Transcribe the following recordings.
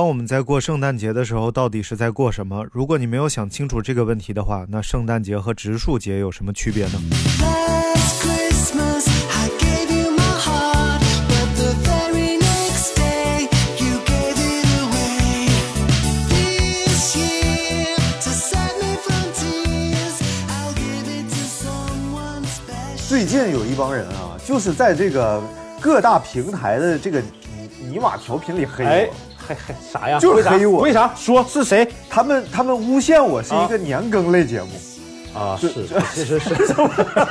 当我们在过圣诞节的时候，到底是在过什么？如果你没有想清楚这个问题的话，那圣诞节和植树节有什么区别呢？Last Christmas, I gave you my heart, but the very next day, you gave it away. This year, to save me from tears, I'll give it to someone special. 最近有一帮人啊，就是在这个各大平台的这个尼尼玛调频里黑我。哎，还还啥呀？就是黑我为啥？说。是谁？他们他们诬陷我是一个年更类节目，啊？是，是是是，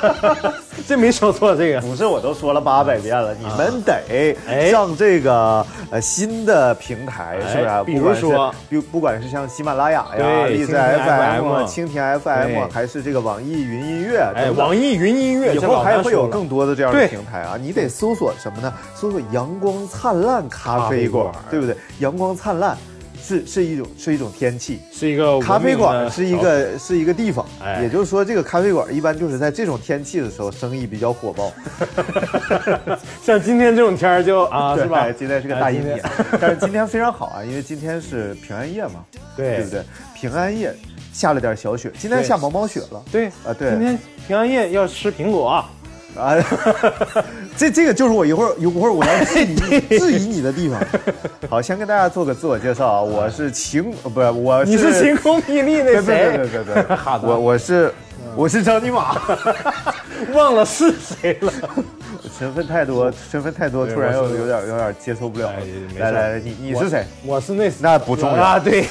这没说错这个。不是我都说了八百遍了，你们得哎上这个呃新的平台，是不是啊？比如说比不管是像喜马拉雅呀、对荔枝蜻蜓 FM、蜻蜓 FM，还是这个网易云音乐哎，网易云音乐以后还会有更多的这样的平台啊，你得搜索什么呢？搜索“阳光灿烂咖啡馆”，对不对？阳光灿烂是是一种是一种天气，是一个咖啡馆是一个是一个地方，哎也就是说，这个咖啡馆一般就是在这种天气的时候生意比较火爆 像今天这种天儿就啊，是吧？今天是个大阴哎天，但是今天非常好啊，因为今天是平安夜嘛，对对不对？平安夜下了点小雪，今天下毛毛雪了对啊，对今天平安夜要吃苹果啊，啊，这这个就是我一会儿一会儿我要 质疑质疑你的地方。好，先跟大家做个自我介绍啊，我是晴，呃不是我是你是晴空霹雳那 谁对谁？对对 对对，好的我我是我是张尼玛，忘了是谁了。身份太多，身份太多，突然又有点有点接受不了了来来来，你你是谁？我是那那不重要啊，对，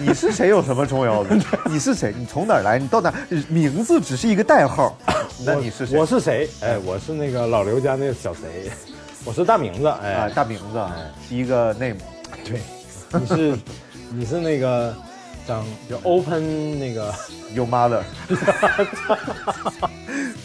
你是谁有什么重要的？你是谁？你从哪儿来？你到哪？名字只是一个代号。那你是谁？我是谁？哎，我是那个老刘家那个小谁，我是大名字。哎，啊，大名字，第一个 name。对，你是你是那个张就 open 那个 Your mother，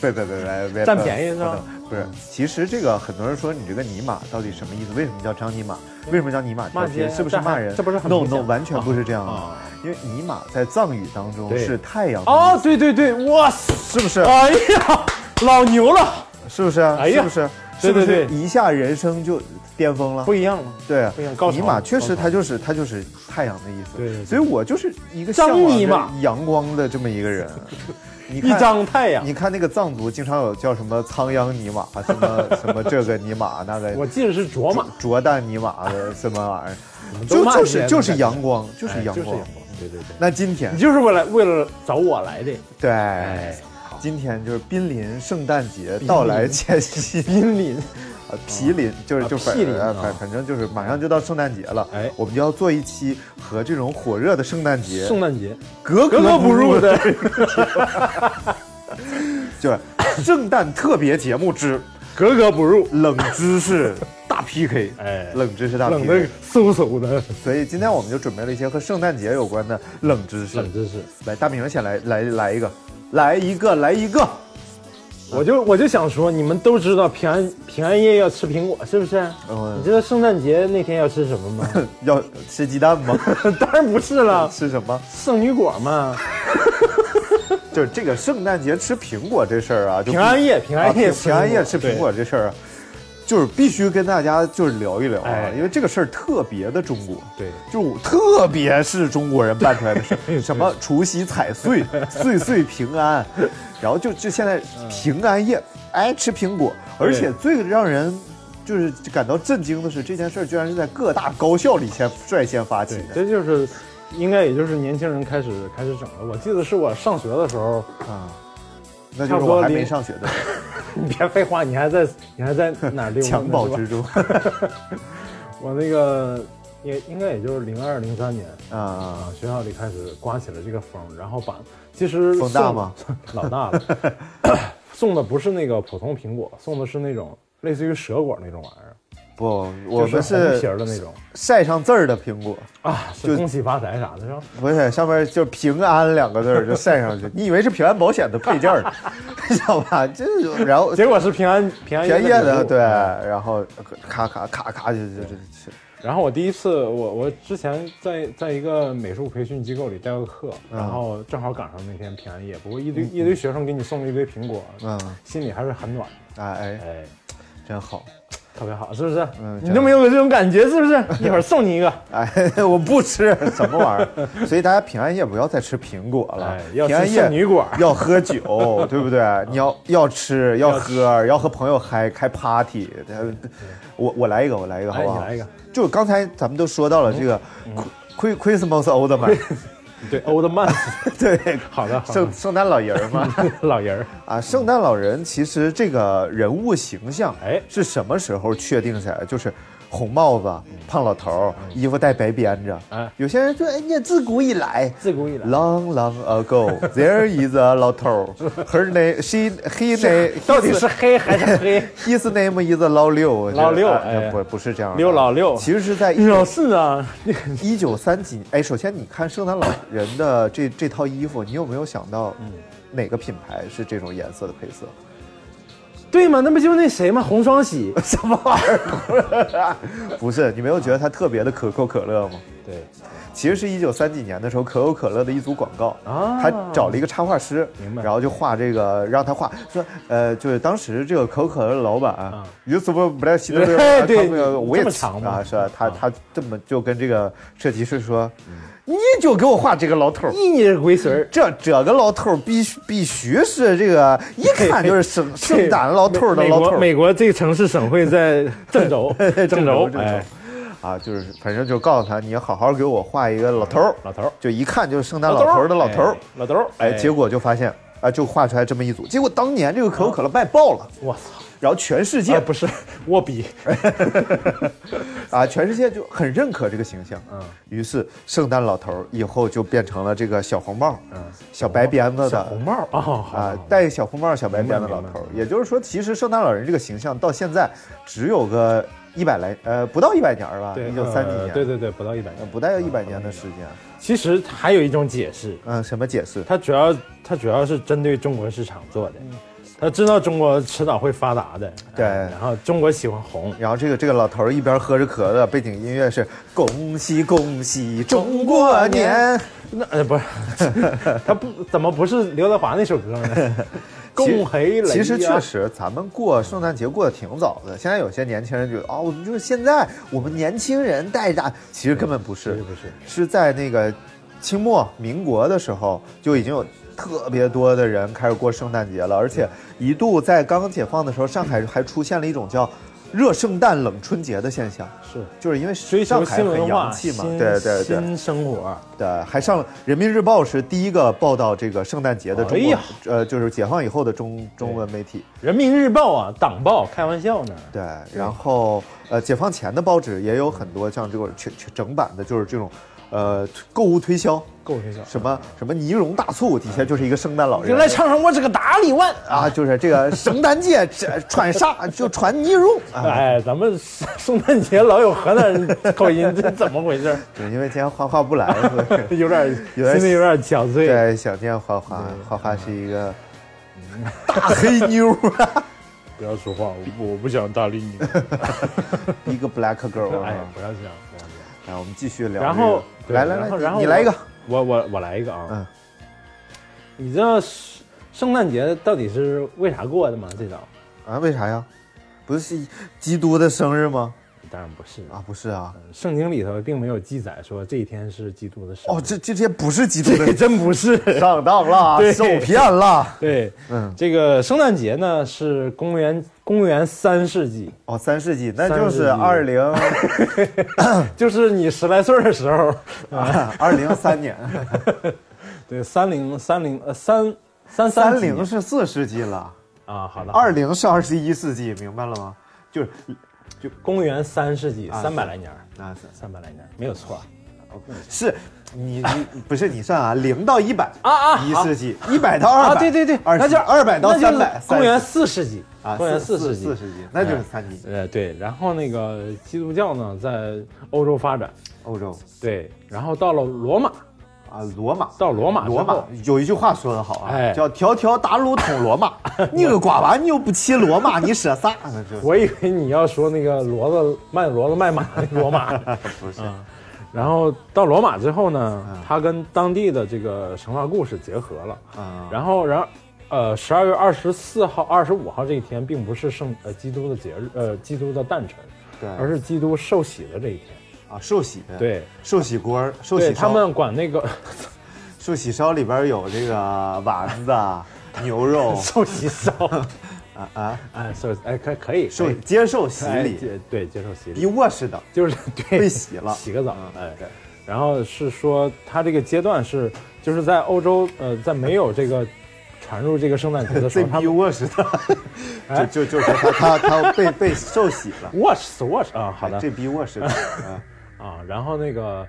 别别别别别占便宜是吧？不是，其实这个很多人说你这个尼玛到底什么意思？为什么叫张尼玛？为什么叫尼玛调频？是不是骂人？这不是很 no no，完全不是这样的啊。因为尼玛在藏语当中是太阳哦，，对对对，哇塞，是不是？哎呀，老牛了，是不是啊？哎呀是不是？对是不是一下人生就巅峰了不？一样了。对尼玛确实它就是它就是太阳的意思。对所以我就是一个张尼玛阳光的这么一个人。你一张太阳，你看那个藏族经常有叫什么仓央尼玛，什么什么这个尼玛那个 我记得是卓玛，卓旦尼玛的什么玩意儿，就就是就是阳光，就是阳光哎就是阳。光，对对对，那今天你就是为了为了找我来的，对，今天就是濒临圣诞节到来前夕，濒临，呃，毗邻就是啊就反毗邻反反正就是马上就到圣诞节了，哎。我们就要做一期和这种火热的圣诞节圣诞节。格格格不入的，的，就是圣诞特别节目之格格不入，冷知识大 PK，哎。冷知识大 PK 的。嗖嗖的。所以今天我们就准备了一些和圣诞节有关的冷知识。冷知识。来，大明先来来来一个，来一个，来一个。我就我就想说，你们都知道平安平安夜要吃苹果，是不是？嗯你知道圣诞节那天要吃什么吗？要吃鸡蛋吗？当然不是了，吃什么？圣女果嘛。就是这个圣诞节吃苹果这事儿啊，就平安夜平安夜平安夜吃苹果这事儿啊，就是必须跟大家就是聊一聊啊哎，因为这个事儿特别的中国。对，就特别是中国人办出来的事儿，什么除夕踩岁，岁岁平安，然后就就现在平安夜，哎，吃苹果，而且最让人就是感到震惊的是，这件事儿居然是在各大高校里先率先发起，的。这就是应该也就是年轻人开始开始整了。我记得是我上学的时候，啊，那就是我还没上学的时 你别废话，你还在你还在哪儿襁褓之中。我那个也应该也就是零二零三年啊，学校里开始刮起了这个风，然后把其实风大吗？老大了，送的不是那个普通苹果，送的是那种类似于蛇果那种玩意儿，不，我们是红皮儿的那种晒上字儿的苹果，啊，就恭喜发财啥的是吧？不是上面就平安两个字儿就晒上去，你以为是平安保险的配件儿呢，知道吧？这就然后结果是平安平安便宜的，对，然后咔咔咔咔就就就就然后我第一次，我我之前在在一个美术培训机构里带过课，嗯然后正好赶上那天平安夜，不过一堆、一堆学生给你送了一堆苹果，嗯，心里还是很暖的。哎哎，哎，真好。特别好，是不是？嗯你都没有这种感觉，是不是？一会儿送你一个，哎，我不吃什么玩意儿，所以大家平安夜不要再吃苹果了哎，要平安夜女果要喝酒，对不对？你要要吃要喝，要和朋友嗨开 party。呃我我来一个，我来一个，好哎，不好？你来一个，就刚才咱们都说到了这个 Chris Christmas Old Man，对，Old Man，对，好的，好的圣，圣诞老人儿嘛。老人儿，啊，圣诞老人其实这个人物形象，哎是什么时候确定下来？就是红帽子、胖老头儿，衣服带白边着。啊有些人说，哎呀，自古以来。自古以来，Long, long ago, there is a 老头儿。Her name, she, he name, 到底是黑还是 黑？his name is 老六。老六不不是这样的。六老六其实是在老四啊，一九三几。哎，首先你看圣诞老人的这这套衣服，你有没有想到，哪个品牌是这种颜色的配色？对吗？那不就是那谁吗？红双喜，什么玩意儿？不是，你没有觉得它特别的可口可乐吗？对，其实是一九三几年的时候，可口可乐的一组广告啊他找了一个插画师，明白然后就画这个，让他画，说，呃，就是当时这个可口可乐的老板，有什么不太记得？对我也啊，是吧？他啊他这么就跟这个设计师说，你就给我画这个老头儿。一年龟孙儿，这这个老头儿必须必须是这个，一看就是圣圣诞老头儿的老头儿。美国这个城市省会在郑州，郑州，郑州哎，啊，就是反正就告诉他，你好好给我画一个老头儿，老头儿，就一看就是圣诞老头儿的老头儿哎。老头儿，哎，结果就发现啊，就画出来这么一组。结果当年这个可口可乐卖爆了，我操，然后全世界啊不是 握笔，啊，全世界就很认可这个形象。嗯，于是圣诞老头儿以后就变成了这个小红帽，嗯，小白鞭子的小红帽啊，好啊，戴小红帽、小白鞭的老头。也就是说，其实圣诞老人这个形象到现在只有个一百来呃不到一百年儿吧，对，一九三几呃年，对对对，不到一百年。呃不到一百年的时间。其实还有一种解释，嗯，什么解释？它主要它主要是针对中国市场做的，他知道中国迟早会发达的，对哎然后中国喜欢红，然后这个这个老头儿一边喝着可乐，背景音乐是“恭喜恭喜中国年 那呃不是，他不怎么不是刘德华那首歌呢？”。恭喜雷呀！其实确实，咱们过圣诞节过得挺早的。现在有些年轻人觉得，哦，我们就是现在我们年轻人带着，其实根本不是不是，是在那个清末民国的时候就已经有特别多的人开始过圣诞节了，而且一度在刚刚解放的时候，上海还出现了一种叫“热圣诞冷春节”的现象，是就是因为追求上海很洋气嘛，对对对。新生活。对，还上了《人民日报》是第一个报道这个圣诞节的中国，哎呃，就是解放以后的中中文媒体。人民日报啊，党报，开玩笑呢。对，然后呃，解放前的报纸也有很多像这个全全整版的，就是这种呃购物推销，够学校。什么什么呢绒大醋，底下就是一个圣诞老人就来尝尝我这个大力丸啊，就是这个圣诞节 这穿啥就穿呢绒啊，哎，咱们圣诞节老有河南人口音，这怎么回事？对因为今天花花不来，有点有点心里有点憔悴。对想念花花，花花是一个大黑妞啊不要说话，我不我不想搭理你。，Big Black Girl 啊。哎，不要这样，不要这样。来，我们继续聊。然后来来来，然后你来一个。我我我来一个啊。嗯。你知道圣圣诞节到底是为啥过的吗？这早啊？为啥呀？不是基督的生日吗？当然不是。啊，不是啊。圣经里头并没有记载说这一天是基督的生日。哦，这这些不是基督的这 真不是。上当了，对。受骗了。对，嗯，这个圣诞节呢是公元公元三世纪，哦，三世纪，那就是二零就是你十来岁的时候，啊二零三年，对，三零三零呃三三几三零是四世纪了，啊，好的，二零是二十一世纪，明白了吗？就是公元三世纪啊三百来年儿，啊，是三百来年儿没有错，OK，是，你你不是你算啊，零到一百啊啊一世纪，一百到二啊，百，对对对，二那就二百到三百，公元四世纪啊，公元四世纪四世纪，那就是三纪。呃，对，然后那个基督教呢，在欧洲发展，欧洲对，然后到了罗马，啊，罗马。到罗马罗马，有一句话说得好啊，哎叫“条条大路通罗马”。你个瓜娃，你又不骑罗马，你说啥？就是我以为你要说那个骡子卖骡子卖马那个罗马，不是然后到罗马之后呢嗯，它跟当地的这个神话故事结合了，啊？然后然呃，十二月二十四号、二十五号这一天，并不是圣呃基督的节日，呃，基督的诞辰，对，而是基督受洗的这一天。啊受洗的，，对，寿喜锅儿、寿喜对他们管那个寿喜烧里边有这个丸子啊、牛肉 受洗烧，啊啊，哎，受哎可可以受接受洗礼，对接受洗比礼，我似的。就是对被洗了洗个澡，哎对。然后是说，他这个阶段是，就是在欧洲，呃，在没有这个传入这个圣诞节的时这候，他一卧室的，哎就就就是他他他被被受洗了，wash wash 啊，好的这逼我似的，啊啊，然后那个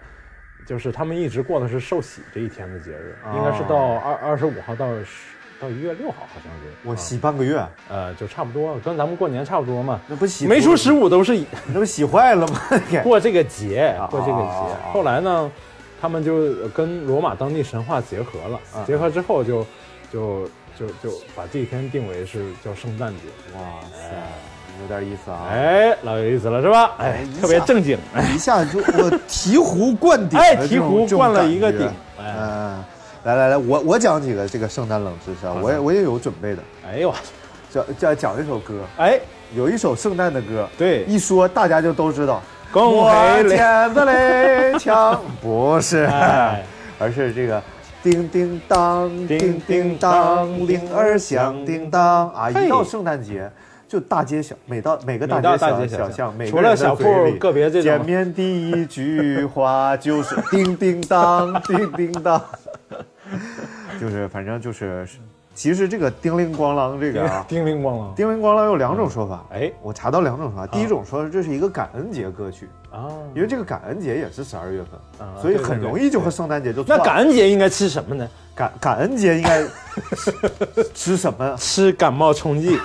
就是他们一直过的是受洗这一天的节日，哦应该是到二二十五号到十到一月六号，好像是。我啊洗半个月，呃，就差不多，跟咱们过年差不多嘛。那不洗没出十五都是以那不洗坏了吗？过这个节，过这个节。哦后来呢，他们就跟罗马当地神话结合了，嗯结合之后就就就就把这一天定为是叫圣诞节。哇塞，有点意思啊！哎，老有意思了是吧？哎特别正经。哎一下就我醍醐灌顶哎，醍醐灌了一个顶。。嗯，来来来，我我讲几个这个圣诞冷知识啊，我也我也有准备的，哎呦，讲讲讲一首歌，哎，有一首圣诞的歌，对，一说大家就都知道。恭我喜你。牵着雷枪，不是，哎 而是这个叮叮当，叮叮当，铃儿响叮当啊！一到圣诞节，就大街小，每到每个大街小大街小巷除了小铺个别这种见面第一句话就是 叮叮当，叮叮当，就是反正就是，其实这个叮铃咣啷这个啊。叮铃咣啷。叮铃咣啷有两种说法，哎我查到两种说法。第一种说这是一个感恩节歌曲，啊，因为这个感恩节也是十二月份，啊所以很容易就和圣诞节就那感恩节应该吃什么呢？感感恩节应该吃吃什么？吃感冒冲剂。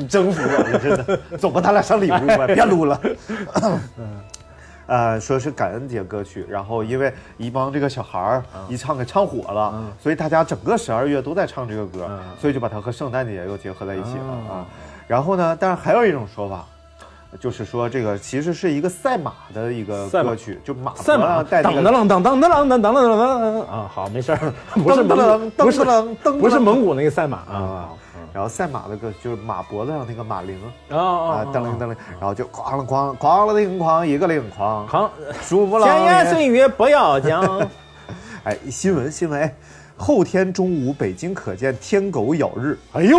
你征服我了，真的。走吧，咱俩上礼物吧，别撸了。呃，说是感恩节歌曲，然后因为一帮这个小孩儿一唱给唱火了，所以大家整个十二月都在唱这个歌，嗯所以就把它和圣诞节又结合在一起了哦啊。然后呢，但是还有一种说法，就是说这个其实是一个赛马的一个歌曲，就马赛马，上带这个当当当当当当当当当啊，好，没事儿，不是蒙古，不是不是蒙古那个赛马啊啊。然后赛马的歌就是马脖子上那个马铃。啊啊啊，噔铃噔铃，然后就哐啷哐哐了铃哐一个铃哐，好，数不闲言了。碎语不要讲。哎，新闻新闻，哎，后天中午北京可见天狗咬日，哎呦，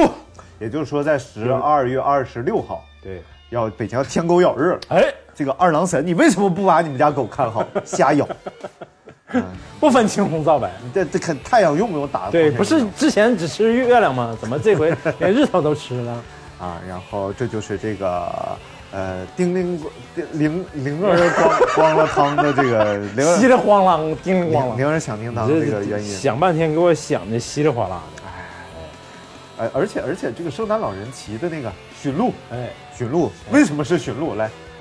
也就是说在十二月二十六号对，要北京要天狗咬日了。哎，这个二郎神，你为什么不把你们家狗看好？瞎咬，不分青红皂白。这这看太阳用不用打？对，不是之前只吃月亮吗？怎么这回 连日头都吃了？啊，然后这就是这个呃叮铃叮铃铃儿咣咣了汤的这个稀里哗啦，叮铃咣啷。铃铃儿响叮当的这个原因。想半天给我想的稀里哗啦的。哎，而且而且这个圣诞老人骑的那个驯鹿，哎，驯鹿为什么是驯鹿？来，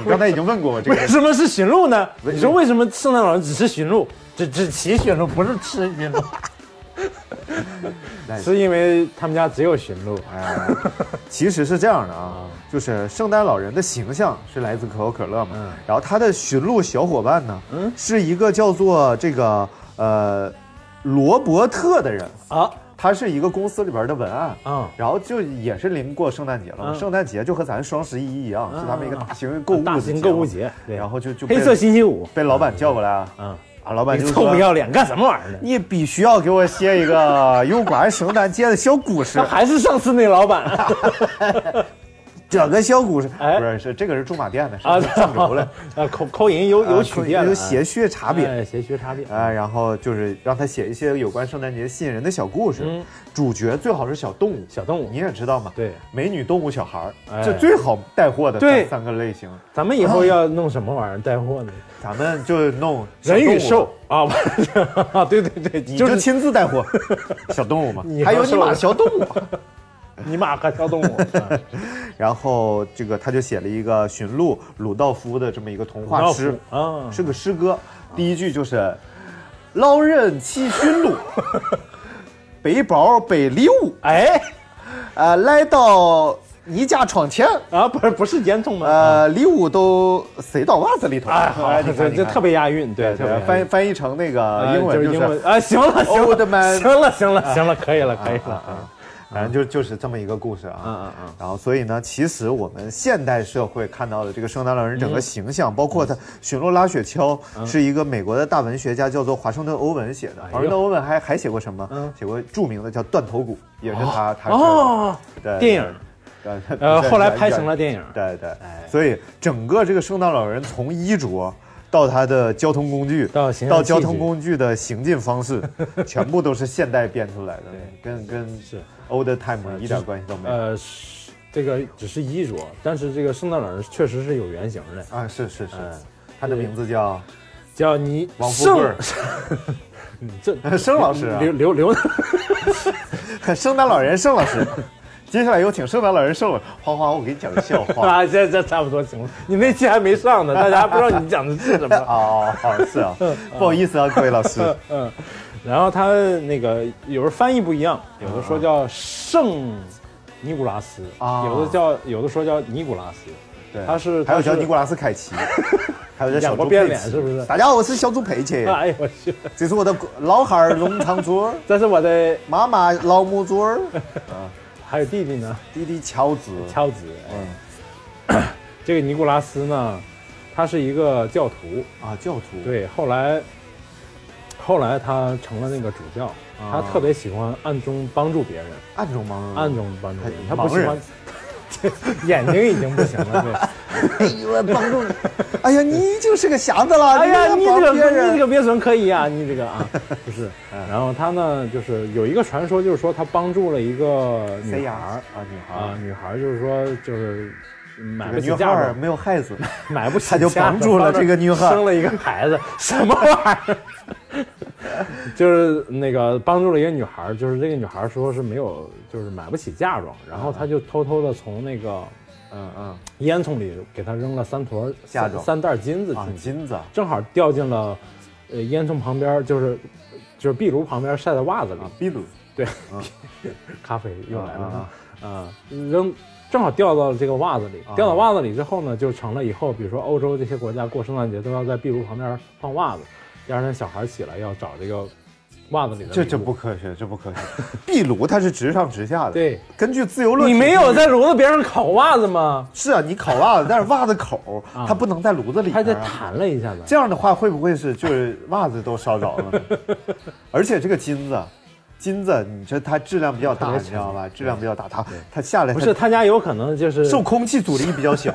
你刚才已经问过我这个 为什么是驯鹿呢？你说为什么圣诞老人只吃驯鹿，只只骑驯鹿，不是吃驯鹿？是因为他们家只有驯鹿。哎，其实是这样的啊，就是圣诞老人的形象是来自可口可乐嘛，嗯然后他的驯鹿小伙伴呢，嗯是一个叫做这个呃罗伯特的人，啊他是一个公司里边的文案。嗯，然后就也是临过圣诞节了圣诞节就和咱双十一一样，是他们一个大型购物的大型购物，节，对然后就就黑色星期五，被老板叫过来啊，嗯，啊，老板就臭不要脸干什么玩意儿呢？你必须要给我写一个有关圣诞节的小故事。还是上次那老板这个小故事哎。不是是这个是驻马店的，是啊，上周了，啊，口口音有有曲调的，有谐谑差别。哎谐谑差别。啊，然后就是让他写一些有关圣诞节吸引人的小故事，嗯。主角最好是小动物，小动物。你。也知道嘛，对，美女、动物、小孩儿，哎。这最好带货的三个类型，咱们以后要弄什么玩意儿带货呢？咱们就弄人与兽。啊，对对对，你就亲自带货。小动物嘛，还有你妈和兽的小动物。尼玛和小动物，啊 然后这个他就写了一个驯鹿鲁道夫的这么一个童话诗，啊，是个诗歌。第一句就是“老人骑驯鹿，背包背礼物，哎，呃，来到你家窗前，啊，不是不是烟囱吗？呃，礼物都塞到袜子里头。哎，好，这这特别押韵，对，对对，特别翻翻译成那个啊英文就是英文啊，行了行了。行了 行了行了，可以了可以了。啊，反正就就是这么一个故事啊。嗯嗯嗯。然后，所以呢，其实我们现代社会看到的这个圣诞老人整个形象，包括他驯鹿拉雪橇，是一个美国的大文学家叫做华盛顿·欧文写的。华盛顿·欧文还还写过什么？嗯。写过著名的叫《断头谷》，也是他他写的。哦，对电影，呃，后来拍成了电影，对对。哎，所以整个这个圣诞老人从衣着到他的交通工具，到到交通工具的行进方式，全部都是现代编出来的，跟跟是。old time 一点关系都没有。呃，是这个只是衣着，但是这个圣诞老人确实是有原型的，啊，是是是。哎，他的名字叫叫你王富贵 这盛老师啊。刘刘刘，圣诞老人盛老师。接下来有请圣诞老人盛老师，花花，我给你讲个笑话。啊，这这差不多行了，你那期还没上呢，大家还不知道你讲的是什么。哦，是啊，不好意思啊，各位老师。嗯，然后他那个有时候翻译不一样，有的说叫圣尼古拉斯，啊有的叫有的说叫尼古拉斯，对，他是还有叫尼古拉斯凯奇，还有叫小猪佩奇。脸是不是？大家好，我是小猪佩奇，哎呦我去，这是我的老汉儿农场主，这是我的，妈妈老母猪儿，还有弟弟呢，弟弟乔子。乔子，嗯，这个尼古拉斯呢，他是一个教徒，啊，教徒。对，后来后来他成了那个主教，他特别喜欢暗中帮助别人，暗中帮助。暗中帮助他盲人他不喜欢。眼睛已经不行了，对。哎呦，帮助你。哎呀，你就是个瞎子了。哎呀，你这个你这个别损可以啊，你这个啊，不是。然后他呢，就是有一个传说，就是说他帮助了一个女孩儿啊，女孩啊，女孩儿就是说就是买个女嫁妆，没有孩子，买不起他就帮助了这个女孩儿生了一个孩子，什么玩意儿？就是那个帮助了一个女孩儿，就是这个女孩儿说是没有，就是买不起嫁妆，然后他就偷偷的从那个嗯嗯，烟囱里给她扔了三坨嫁妆。三三袋金子啊进，去。金子。正好掉进了呃烟囱旁边，就是就是壁炉旁边晒的袜子里。啊，秘鲁对，咖啡又来了。啊啊啊！扔正好掉到了这个袜子里，啊。掉到袜子里之后呢，就成了以后，比如说欧洲这些国家过圣诞节都要在壁炉旁边放袜子，第二天小孩起来要找这个袜子里的这这不科学，这不科学。壁炉它是直上直下的。，对。根据自由论，你没有在炉子边上烤袜子吗？是啊，你烤袜子，但是袜子口啊它不能在炉子里还边啊。得弹了一下子。这样的话，会不会是就是袜子都烧着了？而且这个金子，金子，你说它质量比较大，你知道吧？质量比较大，它它下来它不是他家有可能就是受空气阻力比较小。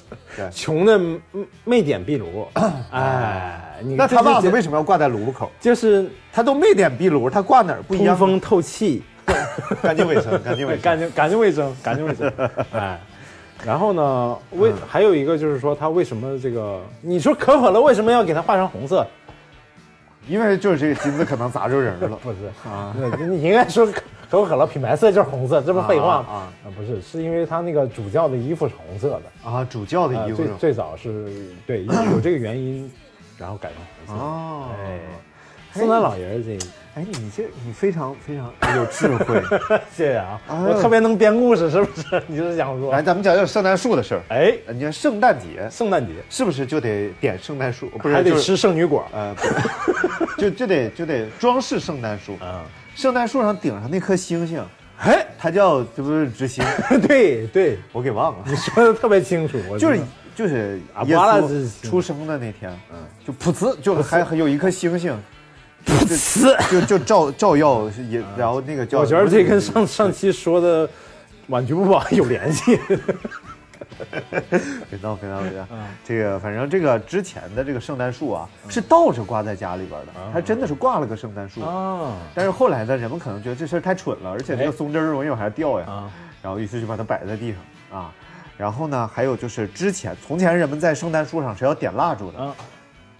穷的没没点壁炉，哎，你那他袜子这为什么要挂在炉口？就是他都没点壁炉，他挂哪儿不一样？通风透气，干净卫生，干净卫生。干净干净卫生，干净卫生，哎。然后呢，为还有一个就是说，他为什么这个？你说可口可乐为什么要给它画成红色？因为就是这个金子可能砸着人了。不是。啊，你你应该说可口可乐品牌色就是红色，这不废话吗？啊啊，不是，是因为他那个主教的衣服是红色的，啊，主教的啊衣服。最最早是对有有这个原因，然后改成红色。哦，哎，圣诞老爷儿这个。哎，你这你非常非常有智慧。谢谢啊，哎我特别能编故事，是不是？你就是想说来，？咱们讲讲圣诞树的事儿。哎，你看圣诞节圣诞节是不是就得点圣诞树？不是，还得吃圣女果，呃，不 就就得就得装饰圣诞树。嗯，圣诞树上顶上那颗星星，哎，它叫这不是执行，对对，我给忘了。你说的特别清楚，我就是就是啊耶稣出生的那天，嗯，就噗呲，就还还有一颗星星，噗呲，就就照照耀也，然后那个叫我觉得这跟上上期说的晚局不保有联系。别闹别闹别闹，这个反正这个之前的这个圣诞树啊，是倒着挂在家里边的，还真的是挂了个圣诞树。啊。但是后来呢，人们可能觉得这事儿太蠢了，而且这个哎。松针儿容易往下掉呀，啊，然后于是就把它摆在地上啊。然后呢，还有就是之前从前人们在圣诞树上是要点蜡烛的，啊，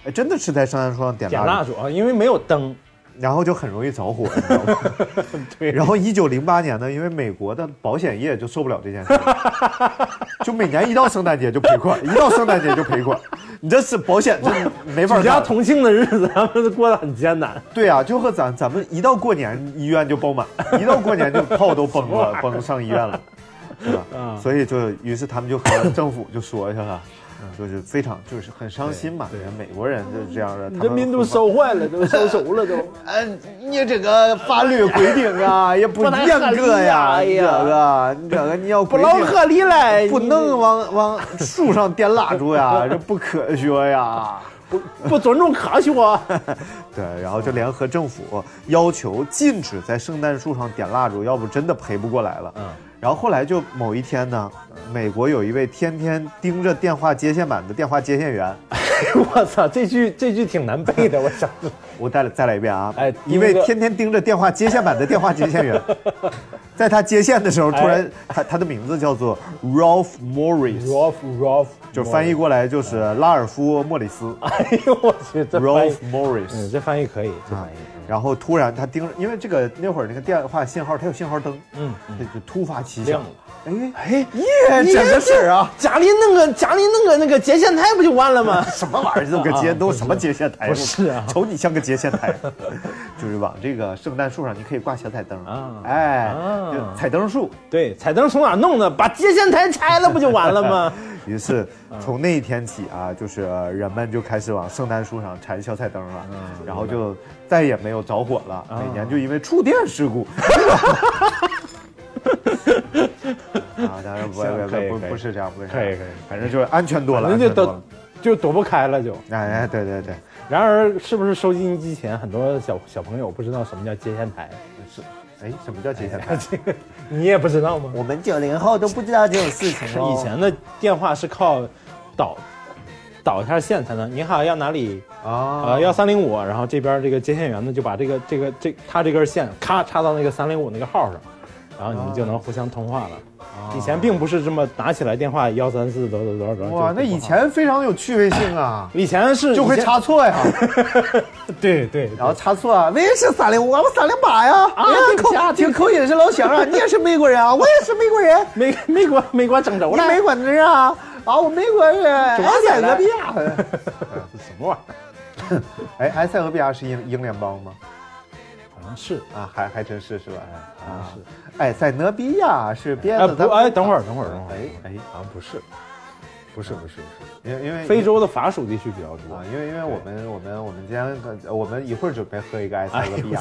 哎，真的是在圣诞树上点点蜡烛，蜡烛啊，因为没有灯，然后就很容易着火，你知道吗？对然后一九零八年呢，因为美国的保险业就受不了这件事，就每年一到圣诞节就赔款，一到圣诞节就赔款，你这是保险这没法举家干。同庆的日子，他们过得很艰难。对啊，就和咱咱们一到过年医院就爆满，一到过年就炮都崩了，崩上医院了。是吧？啊所以就于是他们就和政府就说去了。就是非常就是很伤心嘛，人美国人就是这样的，他人民都烧坏了，都烧熟了都。哎，你这个法律规定啊，也不严格呀，你这个，你这个你要不老合理嘞，不能往往树上点蜡烛呀，这不科学呀。不不尊重科学。对，然后就联合政府要求禁止在圣诞树上点蜡烛，要不真的赔不过来了。嗯，然后后来就某一天呢，美国有一位天天盯着电话接线板的电话接线员，我操，这句这句挺难背的，我想。我再来再来一遍啊！哎一位天天盯着电话接线板的电话接线员，在他接线的时候，突然哎他他的名字叫做 Ralph Morris。Ralph 就翻译过来就是拉尔夫·莫里斯 哎呦我去，这，Ralph，Morris。嗯，这翻译可以，这啊翻译，然后突然他盯着，因为这个那会儿那个电话信号它有信号灯，嗯，它就突发奇想亮了，哎哎，耶，你真的是啊，家里弄个家里弄个那个接线台不就完了吗？什么玩意儿？弄个接啊都什么接线台？不是啊瞅你像个接线台，就是往这个圣诞树上你可以挂小彩灯啊哎彩灯树。对，彩灯从哪弄的？把接线台拆了不就完了吗？于是从那一天起啊，就是呃人们就开始往圣诞树上缠小彩灯了，嗯然后就再也没有着火了。每年就因为触电事故。啊，当然不不不不是这样，不是这样可以可以反正就是安全多了，反正就都安全多了。就躲不开了就。哎哎，对对对，然而，是不是收音机前很多小小朋友不知道什么叫接线台？是。哎，什么叫接线员？这个你也不知道吗？我们九零后都不知道这种事情哦以前的电话是靠导导一下线才能。你好，要哪里？啊呃，要三零五，然后这边这个接线员呢就把这个这个这他这根线咔插到那个三零五那个号上，然后你们就能互相通话了。以前并不是这么拿起来电话幺三四多少多少多少。哇，那以前非常有趣味性啊，以前是就会插错呀，对对，然后插错啊，喂是三零五，我三零八呀，啊对不起啊听口音是老乡啊，你也是美国人啊，我也是美国人，美美国美国郑州的你美国人啊，啊我美国人，中埃塞俄比亚，什么玩意儿？哎，埃塞俄比亚是英英联邦吗？是啊，还还真是是吧？好像是。哎塞俄比亚是别哎不，哎，等会儿，等会儿，等会儿，哎哎，好像不是，不是，不是，不是，因为因为非洲的法属地区比较多啊，。因为因为我们我们我们今天呃我们一会儿准备喝一个埃塞俄比亚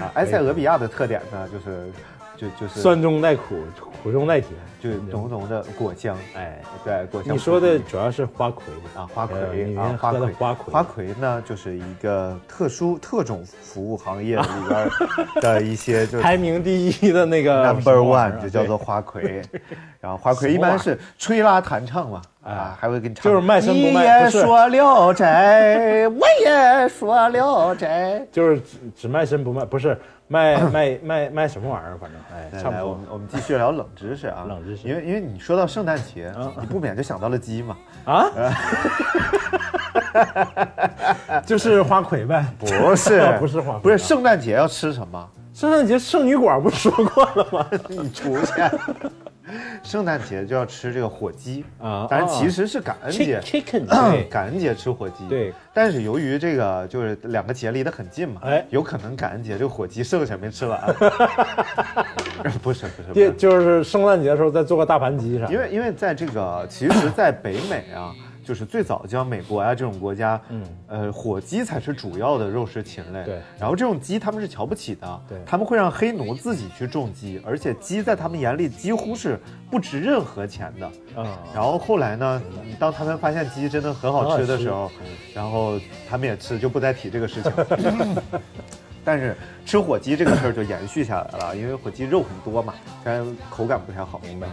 啊，埃塞俄比亚的特点呢就是就就是酸中带苦，苦中带甜。就浓浓的果香，哎，对果香。你说的主要是花魁啊，花呃魁啊，花魁，花魁花魁呢，就是一个特殊特种服务行业里边 的一些就是排名第一的那个 number one 就叫做花魁，然后花魁一般是吹拉弹唱嘛，啊哎，还会给你唱，就是卖身不卖你也说聊斋，我也说聊斋。就是只只卖身不卖，不是卖 卖卖卖什么玩意儿，反正哎，差不多。我们我们继续聊冷知识啊，冷知识。因为因为你说到圣诞节嗯，你不免就想到了鸡嘛，啊，就是花魁呗，不是 不是花魁不是圣诞节要吃什么？圣诞节圣女馆不是说过了吗？你出现。圣诞节就要吃这个火鸡啊但是其实是感恩节感恩节吃火鸡，对。但是由于这个就是两个节离得很近嘛，哎有可能感恩节这个火鸡剩下没吃完。不是不是不，是，就是圣诞节的时候再做个大盘鸡啥的。因为因为在这个其实，在北美啊，就是最早像美国啊这种国家，嗯呃，火鸡才是主要的肉食禽类。对然后这种鸡他们是瞧不起的，对他们会让黑奴自己去种鸡，而且鸡在他们眼里几乎是不值任何钱的。嗯，然后后来呢，当他们发现鸡真的很好吃的时候，然后他们也吃，就不再提这个事情。但是吃火鸡这个事儿就延续下来了，因为火鸡肉很多嘛，但口感不太好。明白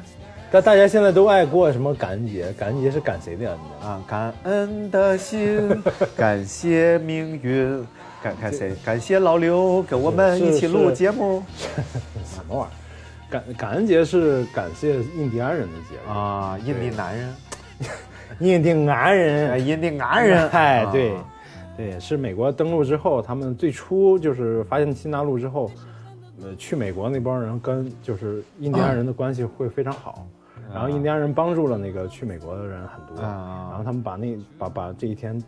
但大家现在都爱过什么感恩节？感恩节是感谁的恩呢？啊？感恩的心，感谢命运，感感谁？感谢老刘跟我们一起录节目 什么玩意儿？感感恩节是感谢印第安人的节日，啊！印第男人，印第安哎，人，印第安人，哎，啊对，对，是美国登陆之后，他们最初就是发现新大陆之后，呃，去美国那帮人跟就是印第安人的关系会非常好，然后印第安人帮助了那个去美国的人很多，啊然后他们把那把把这一天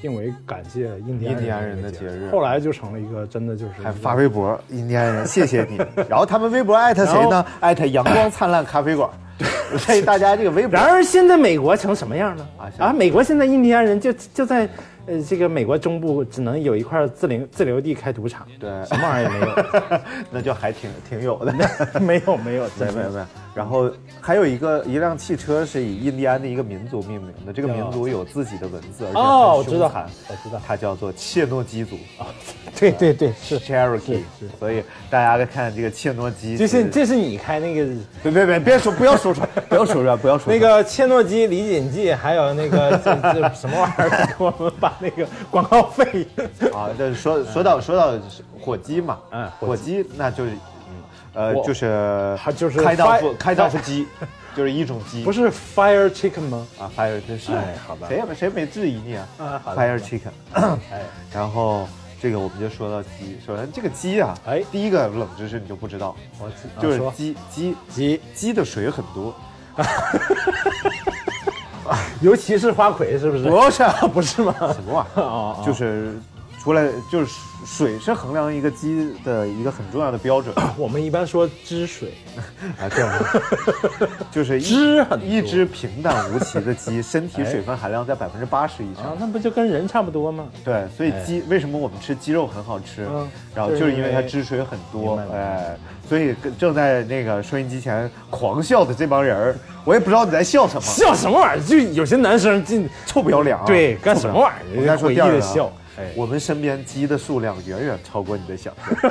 定为感谢印第安人的节日后来就成了一个真的就是还发微博，印第安人谢谢你。然后他们微博艾特谁呢？艾特阳光灿烂咖啡馆。所以大家这个微博然而现在美国成什么样了？啊是啊，美国现在印第安人就就在呃这个美国中部只能有一块自留自留地开赌场，对什么玩意儿也没有，那就还挺挺有的。没有没有，没有 没有没有。然后还有一个一辆汽车是以印第安的一个民族命名的，这个民族有自己的文字，而且哦，我知道很凶残，我知道，它叫做切诺基族。啊对对对，是，（Cherokee）。所以大家看这个切诺基，这是这是你开那个别别别别说，不要说出来，不要说出来，不要说出来。那个切诺基、李锦记，还有那个这这什么玩意儿，我们把那个广告费。啊，这说说到说到火鸡嘛，嗯火火鸡那就是，呃，就是还就是开刀夫开刀夫鸡，就是一种鸡，不是 fire chicken 吗？啊，fire 真是，哎好吧谁也没谁没质疑你啊啊，fire chicken，哎，然后这个我们就说到鸡，首先这个鸡啊，哎第一个冷知识你就不知道，我就是鸡鸡鸡，鸡的水很多，尤其是花魁，是不是？不是不是吗？什么玩意儿？就是出来就是水是衡量一个鸡的一个很重要的标准。我们一般说汁水，啊，对，就是一汁很一只平淡无奇的鸡，身体水分含量在百分之八十以上啊。，那不就跟人差不多吗？对，所以鸡为什么我们吃鸡肉很好吃嗯？然后就是因为它汁水很多哎，所以正在那个收音机前狂笑的这帮人儿，我也不知道你在笑什么，笑什么玩意儿？就有些男生进臭不要脸啊！对干什么玩意儿？我该说第二个笑。哎，我们身边鸡的数量远远超过你的想象。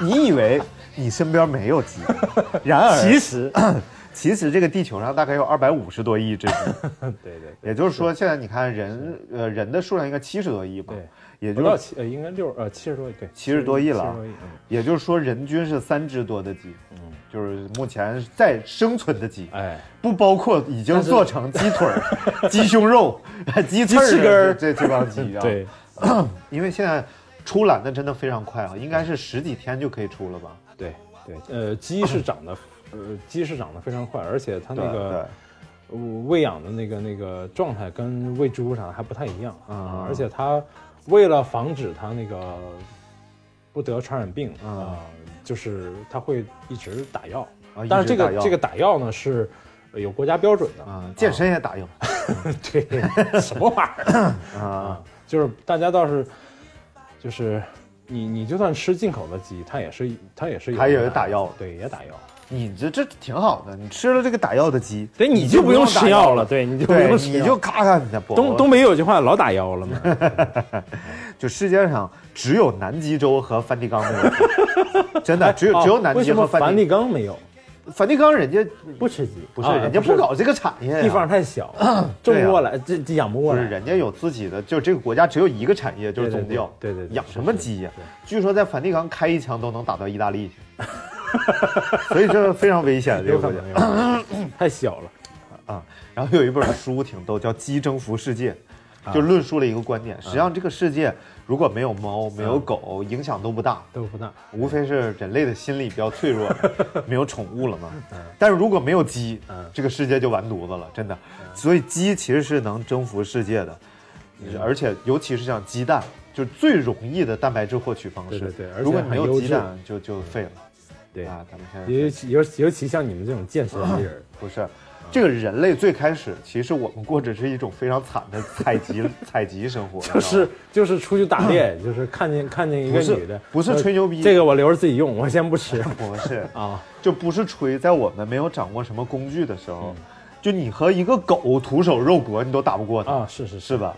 你以为你身边没有鸡，然而其实，其实这个地球上大概有二百五十多亿只鸡，对对对，也就是说，现在你看人，呃，人的数量应该七十多亿吧？对，也就是不到七，呃，应该六呃七十多亿，对，70多亿了。啊七十多亿，嗯。也就是说，人均是三只多的鸡，嗯，就是目前在生存的鸡，哎，不包括已经做成鸡腿儿、鸡胸肉、鸡翅根儿。这这帮鸡啊。对，因为现在出栏的真的非常快啊，应该是十几天就可以出了吧？对对，呃，鸡是长得，呃，鸡是长得非常快，而且它那个呃喂养的那个那个状态跟喂猪啥的还不太一样嗯。啊，而且它为了防止它那个不得传染病嗯。啊，就是他会一直打药啊，但是这个这个打药呢是呃有国家标准的啊，健身也打药 对，什么玩意儿啊啊？就是大家倒是就是。你你就算吃进口的鸡，它也是它也是它也是打药对，也打药。你这这挺好的，你吃了这个打药的鸡，对，你就不用吃药了，对，你就不，用吃药。你就咔咔你的脖东东北有句话，老打药了嘛。就世界上只有南极洲和梵蒂冈没有，真的只有只有南极和梵梵蒂冈没有？梵蒂冈人家不吃鸡，不是啊人家不搞这个产业呀，地方太小，种不过来，这这养不过来。不是人家有自己的，就这个国家只有一个产业就是对对宗教，对对对养是什么鸡呀？是是？据说在梵蒂冈开一枪都能打到意大利去，所以这非常危险这个国家 太小了。啊。然后有一本书挺逗，叫《鸡征服世界》，啊就论述了一个观点，实际上这个世界如果没有猫没有狗，影响都不大。都不大，无非是人类的心理比较脆弱，没有宠物了嘛。但是如果没有鸡嗯，这个世界就完犊子了，真的。所以鸡其实是能征服世界的，而且尤其是像鸡蛋，就是最容易的蛋白质获取方式。对对对而且如果你没有鸡蛋，就就废了。对，啊，咱们现在尤其尤尤其像你们这种健身的人，不是。这个人类最开始，其实我们过着是一种非常惨的采集 采集生活，就是 就是出去打猎，就是看见看见一个女的，不是说吹牛逼这个我留着自己用，我先不吃 不是啊。就不是吹，在我们没有掌握什么工具的时候，嗯就你和一个狗徒手肉搏，你都打不过它啊，是是是吧？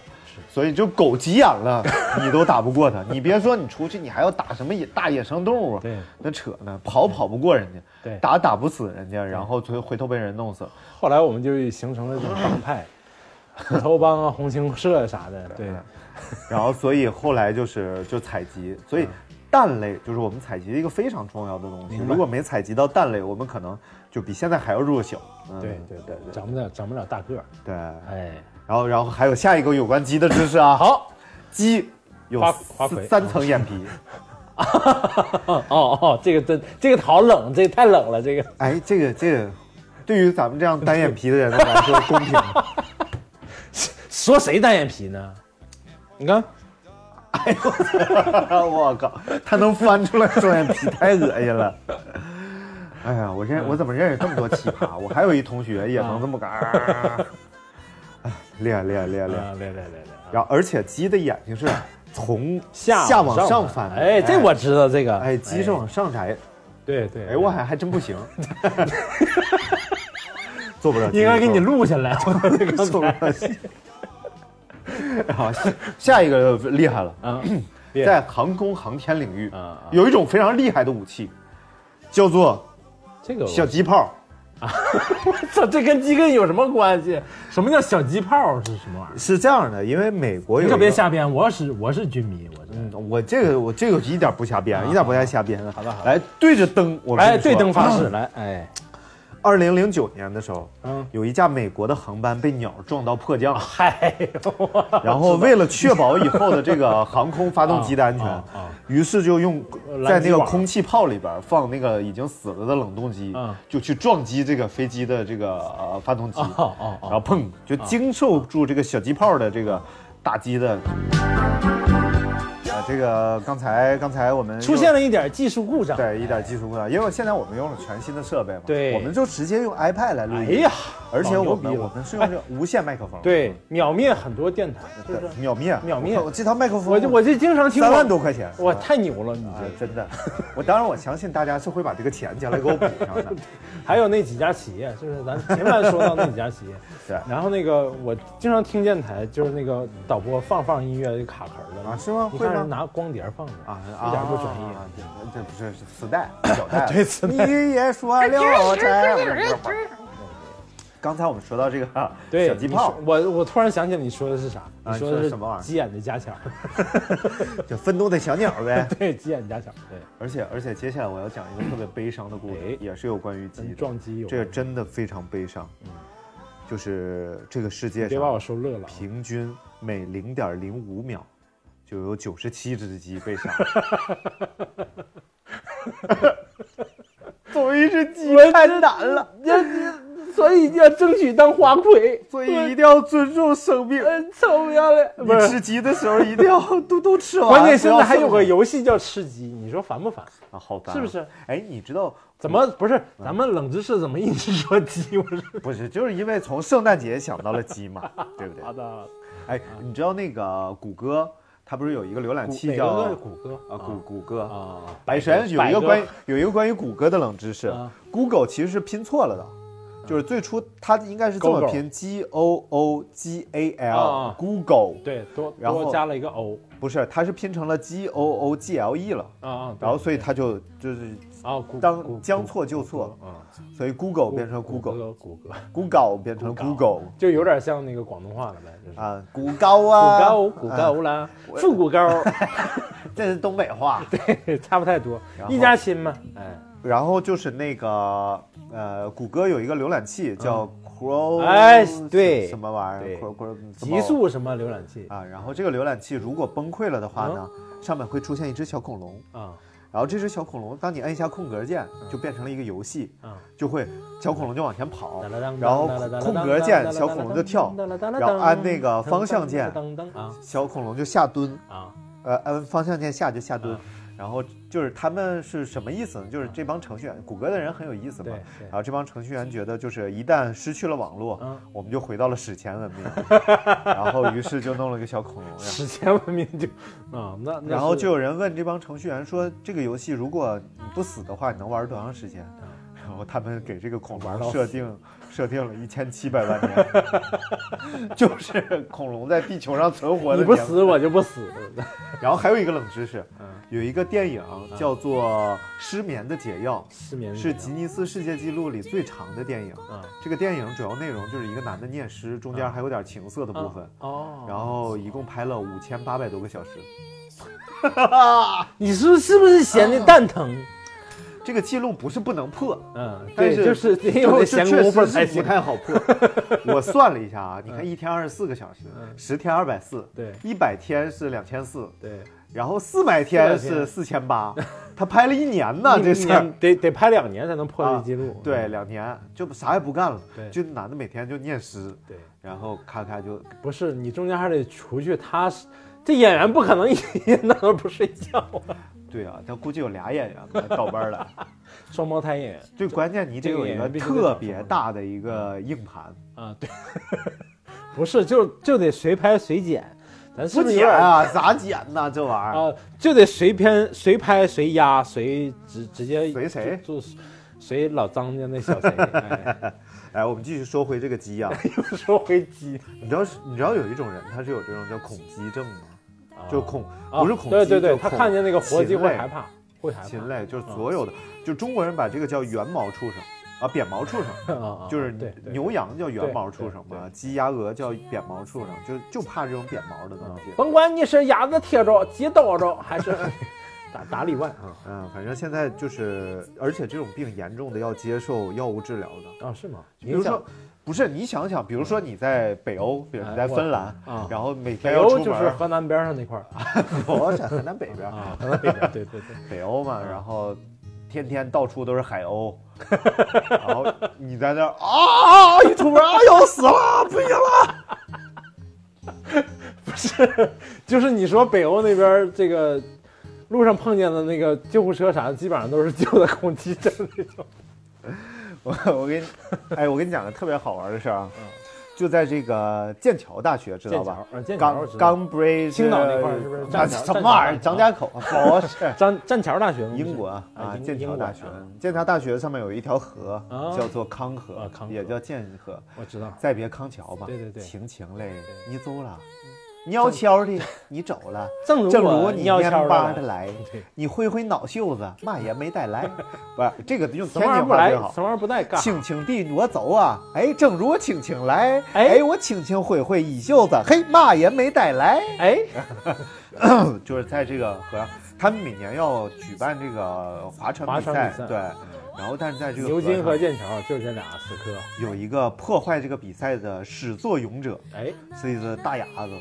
所以就狗急眼了，你都打不过它。你别说你出去，你还要打什么野大野生动物啊？对，那扯呢，跑跑不过人家，对打打不死人家，然后最后回头被人弄死了。后来我们就形成了这种帮派，虎头帮啊、红星社啥的，对，然后所以后来就是就采集，所嗯以蛋类就是我们采集的一个非常重要的东西。如果没采集到蛋类，我们可能就比现在还要弱小。嗯对对对对长不了长不了大个儿，对。哎，然后然后还有下一个有关鸡的知识啊，好，鸡有三层眼皮。哦哦，这个真这个好冷，这个太冷了，这个哎，这个这个，对于咱们这样单眼皮的人来说公平吗？说谁单眼皮呢？你看，哎 呦我靠，他能翻出来双眼皮，太恶心了。哎呀，我认我怎么认识这么多奇葩？我还有一同学也能这么干，啊哎，厉害厉害厉害厉害！啊，来来来来，然后而且鸡的眼睛是从下下往上翻，哎，这我知道这个，哎鸡是往上摘，对对，哎我还还真不行，做不了，应该给你录下来，做不了。好，下下一个厉害了，啊，在航空航天领域有一种非常厉害的武器，叫做小鸡炮。操，这跟鸡跟有什么关系？什么叫小鸡炮是什么玩意儿？是这样的，因为美国有你可，别瞎编，我是我是军迷，我这。嗯，我这个我这个一点不瞎编，一点不带瞎编。好的好的来对着灯，我哎，对灯发誓，。来，哎，二零零九年的时候，嗯，有一架美国的航班被鸟撞到迫降，嗨，然后为了确保以后的这个航空发动机的安全啊啊啊，于是就用呃在那个空气炮里边放那个已经死了的冷冻机嗯，就去撞击这个飞机的这个呃发动机，然后砰就经受住这个小机炮的这个打击的。啊，这个刚才刚才我们出现了一点技术故障。对一点技术故障，因为现在我们用了全新的设备嘛，对我们就直接用 iPad 来录音。哎呀，而且我们我们是用这个无线麦克风，对，秒灭很多电台，是不是？秒灭秒灭我这套麦克风，我就我就经常听三万多块钱，哇，太牛了！你啊这，真的，我当然我相信大家是会把这个钱将来给我补上的。还有那几家企业，就是？咱前面说到那几家企业，对然后那个我经常听电台，就是那个导播放放音乐就卡壳了啊是吗会吗拿光碟放的啊，一点不专业。啊这这不是是磁带 小带。对磁带你也说了斋。刚才我们说到这个小鸡炮，我我突然想起来你说的是啥？啊你说的是什么玩意儿鸡眼的加强，就愤怒的小鸟呗。对，鸡眼加强，对，而且而且接下来我要讲一个特别悲伤的故事哎，也是有关于鸡的。撞击。这个真的非常悲伤。嗯，就是这个世界别把我上说乐了啊。平均每零点零五秒就有九十七只鸡被杀。作为一只鸡太难了，所以要争取当花魁，所以一定要尊重生命。嗯，臭不要脸！你，吃鸡的时候一定要嘟嘟吃完。关键现在还有个游戏叫吃鸡，你说烦不烦？啊，好烦啊，是不是？哎，你知道怎么不是？咱们冷知识怎么一直说鸡？我是不是？就是因为从圣诞节想到了鸡嘛，对不对？好的，哎，你知道那个谷歌，它不是有一个浏览器哪叫个谷歌啊谷谷歌啊？百神有一个关于有一个关于谷歌的冷知识啊，Google 其实是拼错了的，就是最初它应该是这么拼 G O O G A 啊 L 啊 Google，对多然后多加了一个 o 不是，它是拼成了 G O O G L E 了，啊啊，然后所以对。它就就是啊谷当将错就错。啊，所以 Google 变成 Google，歌。谷歌，Google 变成 Google 就有点像那个广东话了呗，就是。啊，谷高啊，谷高谷高啦，富谷高，这是东北话。对差不太多，一家亲嘛，哎。然后就是那个呃，谷歌有一个浏览器叫 Chrome，哎对。什么玩意儿 Chrome 极速什么浏览器。啊。然后这个浏览器如果崩溃了的话呢，上面会出现一只小恐龙。啊然后这只小恐龙，当你按一下空格键，就变成了一个游戏，啊，就会小恐龙就往前跑，然然后空格键小恐龙就跳，然后按那个方向键小恐龙就下蹲，啊。呃，按方向键下就下蹲啊。然后就是他们是什么意思呢？就是这帮程序员，谷歌的人很有意思嘛对。然后这帮程序员觉得，就是一旦失去了网络，嗯我们就回到了史前文明。然后于是就弄了个小恐龙，史前文明就啊那那然后就有人问这帮程序员说：“这个游戏如果你不死的话，你能玩多长时间？”然后他们给这个恐龙设定 设定了一千七百万年，就是恐龙在地球上存活的你不死我就不死，然后还有一个冷知识，嗯。有一个电影叫做《失眠的解药失眠》，是吉尼斯世界纪录里最长的电影。啊这个电影主要内容就是一个男的念诗，中间还有点情色的部分。哦，然后一共拍了五千八百多个小时，你是是不是闲的蛋疼？这个记录不是不能破，嗯，但是，就是得有就得闲确工夫才不。太好破。我算了一下啊，你看一天二十四个小时，十天二百四，对。一百天是两千四，对，然后四百天400是天。四千八，他拍了一年呢，这事儿。得得拍两年才能破啊这记录。对，嗯。两年就啥也不干了，对。就男的每天就念诗，对，然后咔咔就。不是你中间还得除去他是这演员不可能一天到晚不睡觉啊，对啊，他估计有俩演员呢 倒班了。双胞胎演员最关键，你得有一个特别大的一个硬盘，啊，对，不是就就得随拍随剪，咱是不不是有点剪啊，咋剪呢？这玩意儿，啊，就得随片随拍随压随直直接随谁就就随老张家那小谁，哎哎，我们继续说回这个鸡啊，又说回鸡，你知道是，你知道有一种人他是有这种叫恐鸡症吗？就恐啊不是恐鸡，对对对，他看见那个活鸡会害怕，会害怕，禽类，就是所有的，就中国人把这个叫圆毛畜生啊，扁毛畜生。就是牛羊叫圆毛畜生对嘛，鸡鸭鹅叫扁毛畜生，就就怕这种扁毛的东西。甭管你是鸭子贴着、鸡叨着，还是 打打里外啊嗯，反正现在就是，而且这种病严重的要接受药物治疗的。啊是吗？比如说，不是你想想，比如说你在北欧，比如你在芬兰啊，然后每天北欧就是河南边上那块儿。我在河南北边，啊，河南北边，对对对，北欧嘛，然后天天到处都是海鸥，然后你在那儿啊，一出门啊要死了，不行了，不是就是你说北欧那边这个路上碰见的那个救护车啥的，基本上都是救的恐鸡症那种。我 我跟你，哎，我跟你讲个特别好玩的事儿啊，就在这个剑桥大学，知道吧？嗯剑桥，呃，剑桥青岛那块儿是不是啊什么玩意儿？张家口啊不是。张剑桥大学吗英国啊，剑桥大学剑桥大学上面有一条河啊，叫做康河也叫剑河。我知道。再别康桥吧，对对对晴晴嘞，你走了，悄悄的你走了，正如正如我你蔫的的来你挥挥脑袖子，嘛也没带来，不是这个用什天津话最好，。什么玩意儿不带干？轻轻地我走啊，哎，正如我轻轻来，哎哎，我轻轻挥挥衣袖子，嘿，嘛也没带来。哎，就是在这个河上，他们每年要举办这个划船比赛对。然后，但是在这个牛津和剑桥就这俩死磕。有一个破坏这个比赛的始作俑者，哎，是一只大牙子，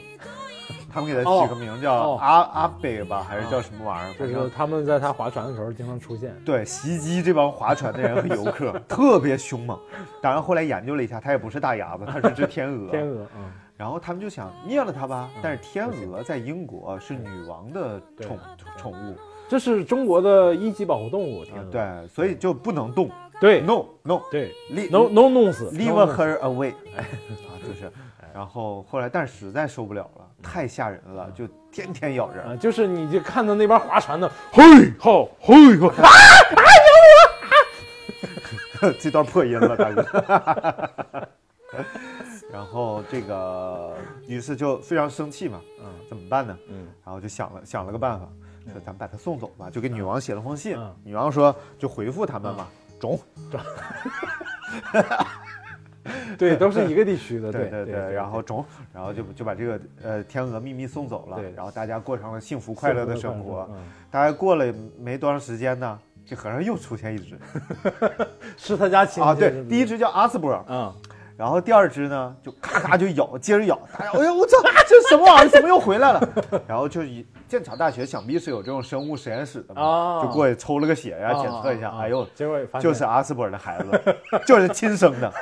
他们给它哦起个名叫哦阿阿北吧，还是叫什么玩意儿？就是他们在他划船的时候经常出现。对袭击这帮划船的人和游客，特别凶猛。当然后来研究了一下，它也不是大牙子，它是只天鹅。天鹅，嗯，然后他们就想灭了它吧嗯，但是天鹅在英国是女王的对宠宠物，这是中国的一级保护动物。对，所以就不能动。对。No no 对。Leave，no no 弄死。Leave no her away，啊，就是，然后后来但是实在受不了了，太吓人了，就天天咬人。啊，就是你就看到那边划船的，嘿吼嘿吼，啊 这段破音了，大哥。然后这个，于是就非常生气嘛，嗯。怎么办呢？嗯，然后就想了想了个办法，说咱们把他送走吧，就给女王写了封信嗯。女王说就回复他们嘛，中。对，都是一个地区的，对对对，然后种，然后就就把这个呃天鹅秘密送走了，然后大家过上了幸福快乐的生活。嗯大概过了没多长时间呢，这河上又出现一只 是他家亲戚啊，对第一只叫阿斯伯尔，嗯，然后第二只呢，就咔咔就咬，接着咬，大家哎呀，我操，这什么玩意儿？怎么又回来了？然后就以剑桥大学想必是有这种生物实验室的嘛，啊就过去抽了个血呀，啊检测一下，啊哎呦，结果就是阿斯伯尔的孩子，就是亲生的，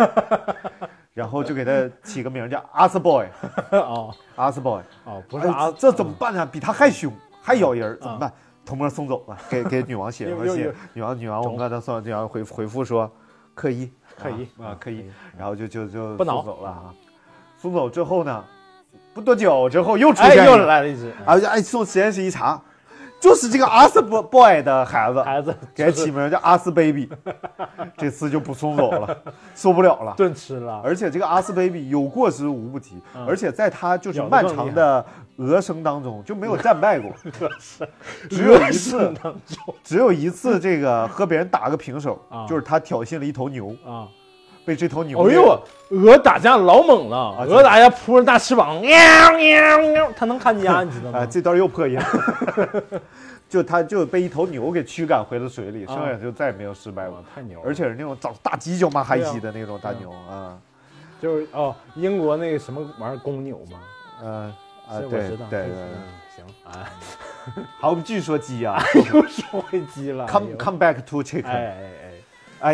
然后就给他起个名叫阿斯 boy，哦阿斯 boy，哦，不是啊哎，这怎么办呢？比他还凶，还咬人，怎么办？偷摸送走了，给给女王写了封信女王女王，我们刚才送，女王回回复说可以，可以啊啊，可以，然后就就就不挠。送走了啊。送走之后呢，不多久之后又出现一个，来了一只。啊哎，送实验室一查，就是这个阿斯 boy 的孩子，孩子，给他起名叫阿斯 baby，这次就不送走了，受不了了。顿吃了，而且这个阿斯 baby 有过之无不及，嗯。而且在他就是漫长的鹅生当中就没有战败过，只有一次，只有一次这个和别人打个平手，啊。就是他挑衅了一头牛，啊，被这头牛哎呦，鹅打架老猛了，啊鹅打架扑着大翅膀，喵喵喵，它能看家，你知道啊，吗？这段又破音，就它就被一头牛给驱赶回了水里，剩下就再也没有失败过。哇，太牛了，而且是那种长大犄角嘛嗨西的那种大牛啊，就是哦，英国那个什么玩意儿公牛嘛，呃啊对，对对，嗯，行，啊，好，我们继续说鸡啊。又说回鸡了，come come back to chicken，哎哎哎，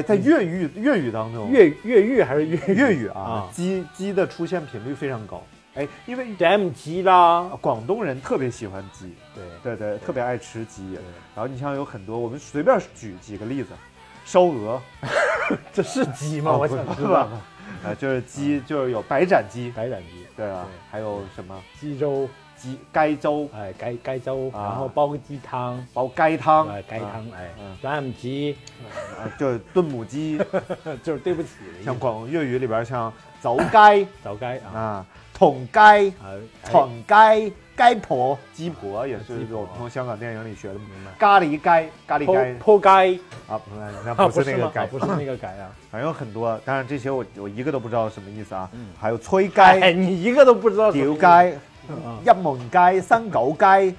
在粤语粤语当哎，中，粤粤语还是粤粤语啊啊，鸡鸡的出现频率非常高，哎，因为 damn 鸡啦，广东人特别喜欢鸡，对对对，特别爱吃鸡。然后你像有很多，我们随便举几个例子，烧鹅，这是鸡吗？我想知道。啊，就是鸡，就是有白斩鸡，白斩鸡，对啊，还有什么？鸡粥，鸡该粥、哎，该该粥，啊。然后煲个鸡汤，煲鸡汤，哎，该啊汤，哎嗯，damn 鸡，啊，就是炖母鸡，就是对不起像广粤语里边像走该早该啊。啊、捅该、啊，哎。闯该、该婆、鸡婆也是我们从香港电影里学的。明白。咖喱该、咖喱该剖剖该啊，不是那啊，不是那个该，吗？啊不是那个该啊。反正有很多，当然这些我我一个都不知道什么意思啊。嗯。还有催哎，你一个都不知道什么意思。屌该、啊？一门该、三狗该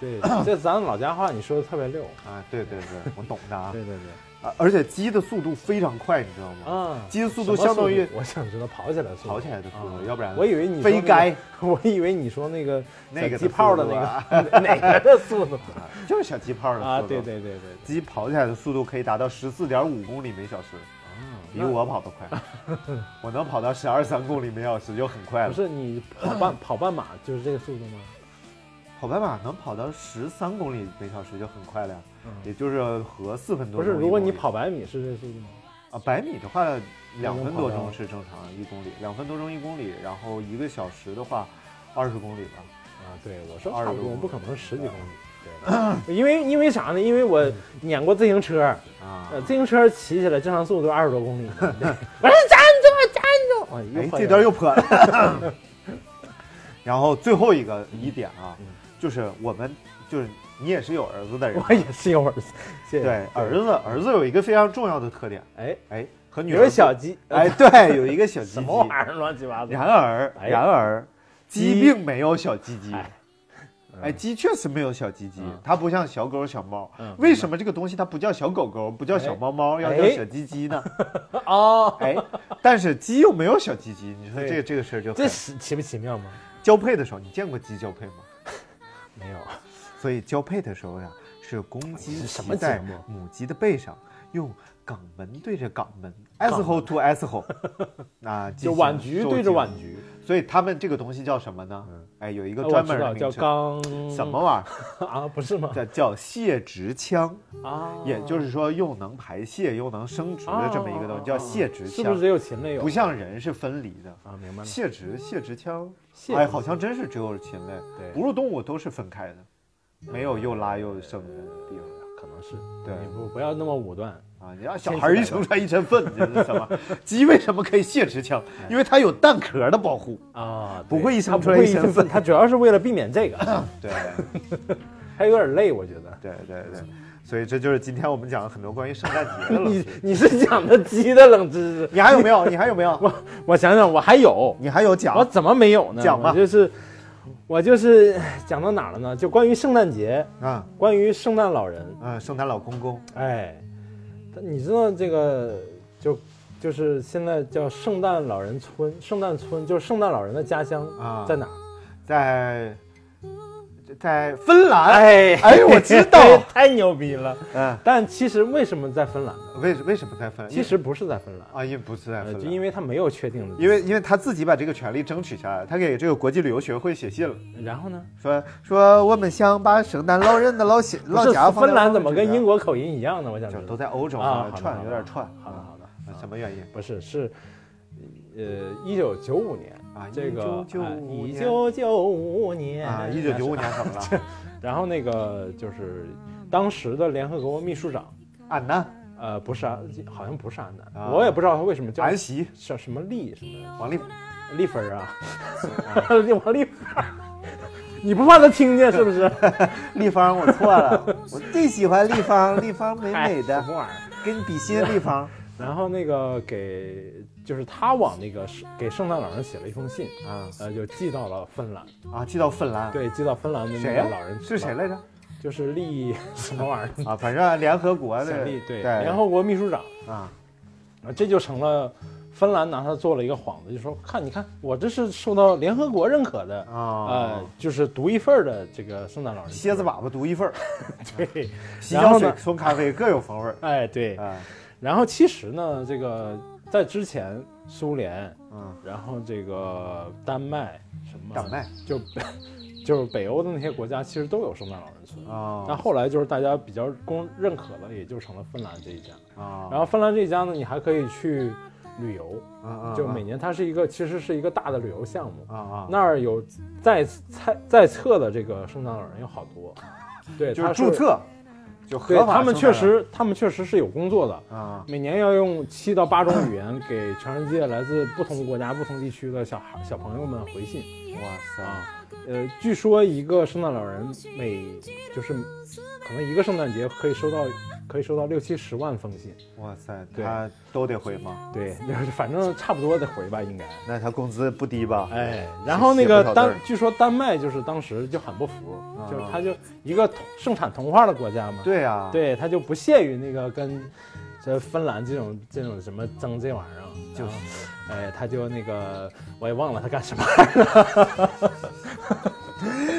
对，这咱老家话你说的特别溜。啊，对对对，我懂的啊。对对对，而且鸡的速度非常快，你知道吗？对，啊，鸡的速度相当于 我想知道跑起来的速度，跑起来的速度啊。要不然我以为你说那个飞该，我以为你说那个那个的小鸡泡的那啊个哪个的速度。就是小鸡泡的啊？速度对对对，鸡跑起来的速度可以达到十四点五公里每小时，比我跑得快。我能跑到十二三公里每小时就很快了。不是你跑半 跑半马就是这个速度吗？跑半马能跑到十三公里每小时就很快了呀，嗯也就是和四分多钟不是，如果你跑百米是这速度吗？啊百米的话，两分多钟是正常一公里，两分多钟一公里，然后一个小时的话，二十公里吧。啊，对，我说20差不多，多不可能十几公里。对，因为因为啥呢？因为我撵过自行车，啊呃，自行车骑起来正常速度二十多公里。对我说站住，站住！哎，这段又破了。然后最后一个疑点啊嗯，就是我们就是你也是有儿子的人，我也是有儿子。对儿子儿子有一个非常重要的特点，哎，哎，和女有个儿小鸡，哎，对，有一个小 鸡鸡。什么玩意儿，乱七八糟。然而，哎然而，鸡鸡并没有小鸡鸡。哎哎，鸡确实没有小鸡鸡嗯，它不像小狗、小猫嗯。为什么这个东西它不叫小狗狗，不叫小猫猫，要叫哎小鸡鸡呢？哦，哎，但是鸡又没有小鸡鸡，你说这个这个事儿就这奇不奇妙吗？交配的时候，你见过鸡交配吗？没有，所以交配的时候呀，是公鸡什么骑在母鸡的背上，用肛门对着肛门，asshole to asshole，啊，就行碗局对着碗局，所以他们这个东西叫什么呢？哎，有一个专门的名称，肛什么玩意儿 啊？不是吗？？叫叫泄殖腔，啊，也就是说又能排泄又能生殖的这么一个东西，叫泄殖腔是不是只。有禽类有？不像人是分离的，啊，明白了。泄殖泄殖腔，哎，好像真是只有禽类，对哺乳动物都是分开的，没有又拉又生的地方。可能是对你不不要那么武断。啊，你让小孩一生出来一身粪，这是什么？鸡为什么可以泄殖腔？因为它有蛋壳的保护。啊，不会一生出来一身粪，它主要是为了避免这个，对，还有点累，我觉得。对对对，所以这就是今天我们讲了很多关于圣诞节的冷你知识。你是讲的鸡的冷知识，你还有没有？你还有没有？我我想想，我还有，你还有讲我怎么没有呢？讲吧我就是我就是讲到哪儿了呢？就关于圣诞节，啊？关于圣诞老人，啊，圣诞老公公哎，他你知道这个就就是现在叫圣诞老人村，圣诞村就是圣诞老人的家乡啊在哪儿？在在芬兰。哎哎我知道 太牛逼了。嗯，但其实为什么在芬兰呢？为为什么在芬兰？其实不是在芬兰，啊，因为不是在呃，芬兰，就因为他没有确定的，因为因为他自己把这个权利争取下来，他给这个国际旅游学会写信了，然后呢？说说我们想把圣诞老人的老家 不是老家芬兰怎么跟英国国口音一样呢？我想知道。都在欧洲啊，串有点串。好的好的，啊什么原因？不是是，呃，一九九五年啊这个1995一年九九五年啊，一九九五年怎么了？然后那个就是当时的联合国秘书长，安南、呃，不是安，好像不是安南，啊我也不知道他为什么叫安席、叫什么利什么王丽，丽芬儿啊，王丽芬儿，你不怕他听见是不是？立方，我错了，我最喜欢立方，立方美美的哎什，么玩意儿？跟你比心立方然后那个给就是他往那个是给圣诞老人写了一封信，啊呃，就寄到了芬兰，啊，寄到芬兰，对，寄到芬兰的那个老人是谁？来着？就是利 什么玩意儿？啊，反正联合国的。小利对，对。联合国秘书长。啊。啊，这就成了芬兰拿他做了一个幌子，就说看你看我这是受到联合国认可的，啊呃，，就是独一份儿的这个圣诞老人。蝎子粑粑独一份儿，对，洗脚水然后呢、送咖啡各有风味儿。哎对，哎，然后其实呢，这个在之前苏联嗯，然后这个丹麦什么丹麦。就北 就是北欧的那些国家其实都有圣诞老人村。啊但后来就是大家比较公认可的，也就成了芬兰这一家。啊，然后芬兰这一家呢，你还可以去旅游，嗯就每年它是一个其实是一个大的旅游项目。啊啊，那儿有在在在册的这个圣诞老人有好多，对，就是他注册，就合法对他们确实，他们确实是有工作的，啊每年要用七到八种语言给全世界来自不同国家、不同地区的小孩、小朋友们回信哇塞，啊。呃，据说一个圣诞老人每就是可能一个圣诞节可以收到可以收到六七十万封信，哇塞，对他都得回吗？对，就 是反正差不多得回吧，应该。那他工资不低吧？哎，然后那个丹，据说丹麦就是当时就很不服，啊就是他就一个盛产童话的国家嘛，对呀，对，他就不屑于那个跟这芬兰这种这种什么争这玩意儿啊，就是哎，他就那个我也忘了他干什么玩意儿，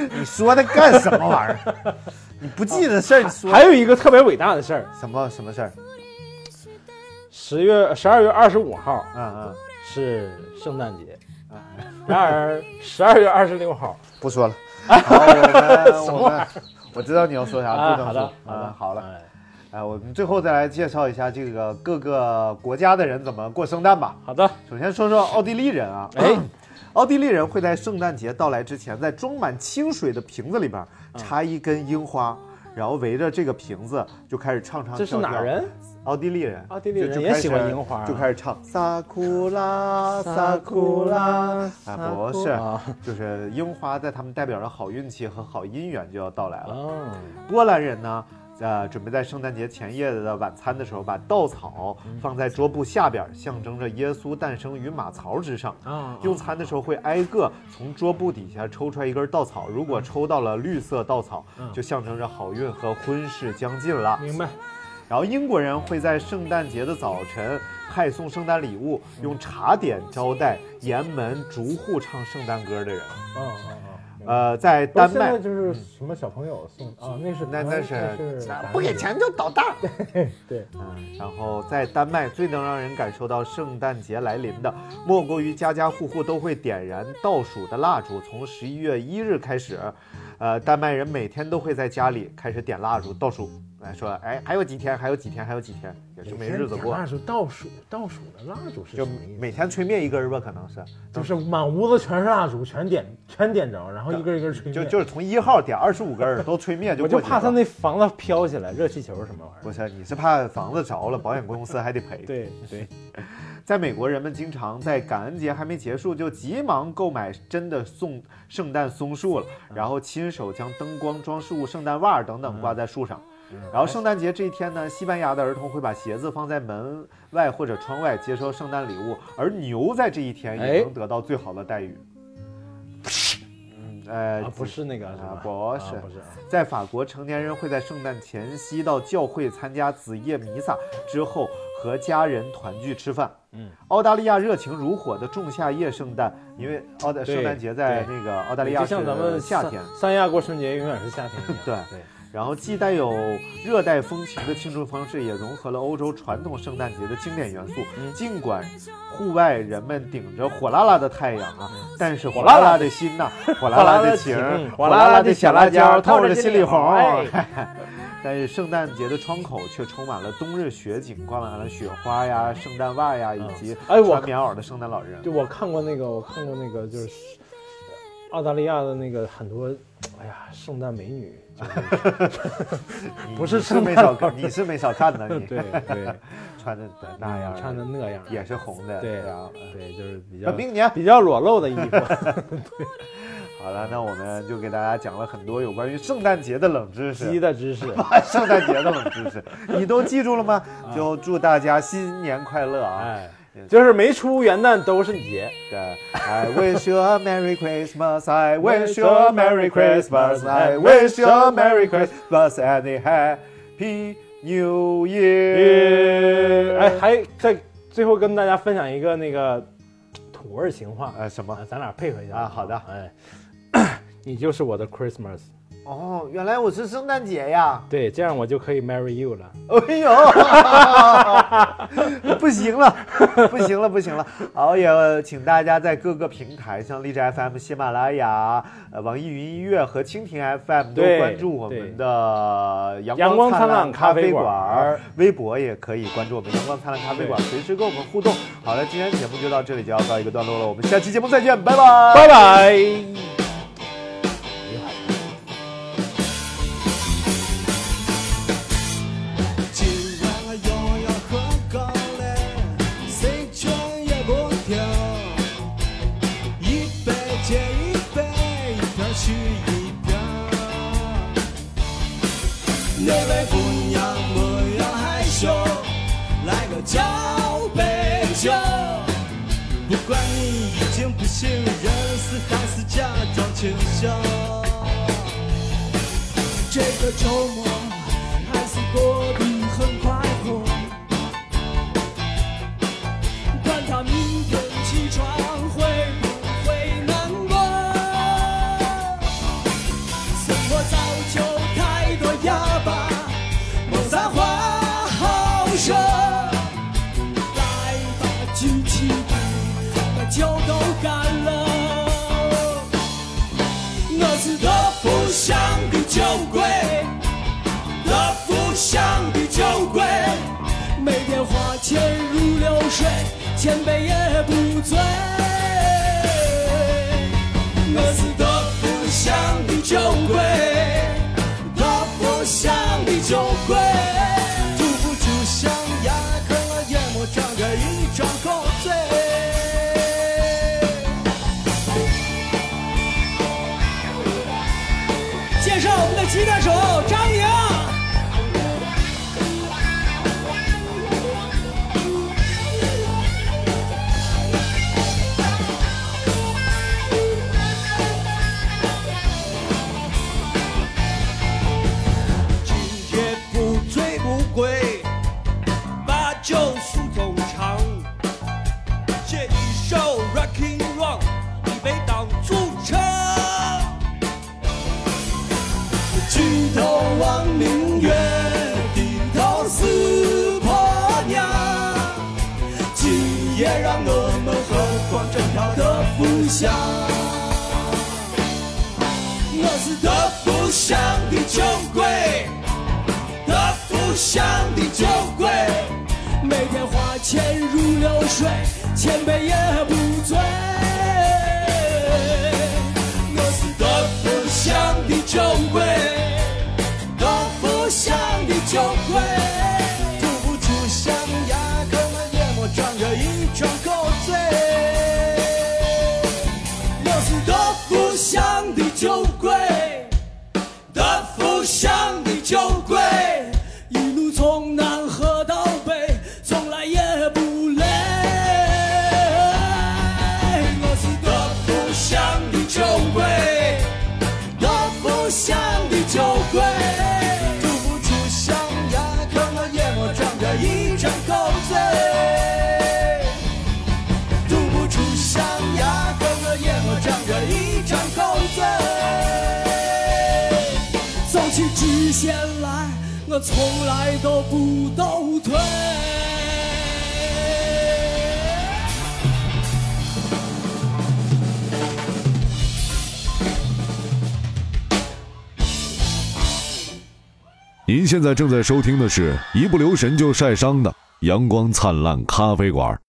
你说他干什么玩意儿？你不记得事儿，你说。还有一个特别伟大的事儿，什么什么事儿？十月十二月二十五号嗯嗯，是圣诞节，然而十二月二十六号。不说了。好，我们我们我知道你要说啥，啊，不能说好的。好的，好了。哎。哎，我们最后再来介绍一下这个各个国家的人怎么过圣诞吧。好的，首先说说奥地利人啊，哎，奥地利人会在圣诞节到来之前，在装满清水的瓶子里边嗯。插一根樱花，然后围着这个瓶子就开始唱唱这是跳跳。哪人？奥地利人，奥地利人也喜欢樱花啊。就开始唱萨库拉萨库拉啊，不是，啊就是樱花在他们代表着好运气和好姻缘就要到来了。啊，波兰人呢，呃，准备在圣诞节前夜的晚餐的时候，把稻草放在桌布下边，象征着耶稣诞生于马槽之上。啊，用餐的时候会挨个从桌布底下抽出来一根稻草，如果抽到了绿色稻草，嗯就象征着好运和婚事将近了。明白。然后英国人会在圣诞节的早晨派送圣诞礼物，用茶点招待沿门逐户唱圣诞歌的人。嗯嗯嗯。呃，在丹麦，就是什么小朋友送啊，那是那那是不给钱就捣蛋。对，嗯，然后在丹麦最能让人感受到圣诞节来临的，莫过于家家户户都会点燃倒数的蜡烛。从十一月一日开始，呃，丹麦人每天都会在家里开始点蜡烛倒数，来说，哎，还有几天，还有几天，还有几天，也就没日子过，蜡烛倒数倒数的蜡烛是就什么意思？每天吹灭一根儿吧，可能是，就是满屋子全是蜡烛，全点全点着，然后一根一根吹灭。就就是从一号点二十五根儿都吹灭就我就怕他那房子飘起来，热气球什么玩意儿。不是，你是怕房子着了，保险公司还得赔。对 对，在美国，人们经常在感恩节还没结束就急忙购买真的送圣诞松树了，然后亲手将灯光装饰物、圣诞袜等等挂在树上。然后圣诞节这一天呢，西班牙的儿童会把鞋子放在门外或者窗外接收圣诞礼物，而牛在这一天也哎能得到最好的待遇。嗯，呃，啊，不是那个是啊？不是啊不是。在法国，成年人会在圣诞前夕到教会参加子夜弥撒，之后和家人团聚吃饭。嗯，澳大利亚热情如火的仲夏夜圣诞，因为澳大圣诞节在那个澳大利亚就是像咱们夏天，三亚过春节永远是夏天。对对，然后既带有热带风情的庆祝方式，也融合了欧洲传统圣诞节的经典元素。嗯。尽管户外人们顶着火辣辣的太阳啊，但是火辣辣的心呐、火辣辣的情，火辣辣的小小辣椒透透着着心里红。但是圣诞节的窗口却充满了冬日雪景，挂满了雪花呀、圣诞袜呀，以及哎穿棉袄的圣诞老人。就我看过那个，我看过那个，就是 澳大利亚的那个很多，哎呀，圣诞美女，不是你是没少看，你是没少看呢，你对对，穿的那样，穿的那样，也是红的，对啊对，就是比较本命年。比较裸露的衣服。好了，那我们就给大家讲了很多有关于圣诞节的冷知鸡识，的知识，圣诞节的冷知识，你都记住了吗？就祝大家新年快乐啊！哎，就是没出元旦都是节。对，I wish you a Merry Christmas. I wish you a Merry Christmas. I wish you a Merry Christmas and a Happy New Year. 哎，还在最后跟大家分享一个那个土味情话，呃，什么啊，咱俩配合一下啊好的哎，你就是我的 Christmas，哦，原来我是圣诞节呀！对，这样我就可以 marry you 了。哎呦，不行了，不行了，不行了！好，也请大家在各个平台，像荔枝 FM、喜马拉雅、呃网易云音乐和蜻蜓 FM 都关注我们的阳阳光灿灿烂咖咖啡馆馆，微博也可以关注我们阳光灿烂咖啡馆，随时跟我们互动。好了，今天节目就到这里，就要告一个段落了，我们下期节目再见，拜拜，拜拜。那位姑娘不要害羞，来个交杯酒。不管你已经不省人事，还是假装清醒。这个周末花钱如流水，千杯也不醉。我是德福乡的酒鬼，德福乡的酒鬼，福乡的酒鬼，德福乡的酒鬼，每天花钱如流水，千杯也不醉。我是德福乡的酒鬼，德福乡的酒鬼，吐不出象牙，啃了也没长着一张口嘴。福乡的酒鬼，我从来都不倒退。您现在正在收听的是一不留神就晒伤的阳光灿烂咖啡馆。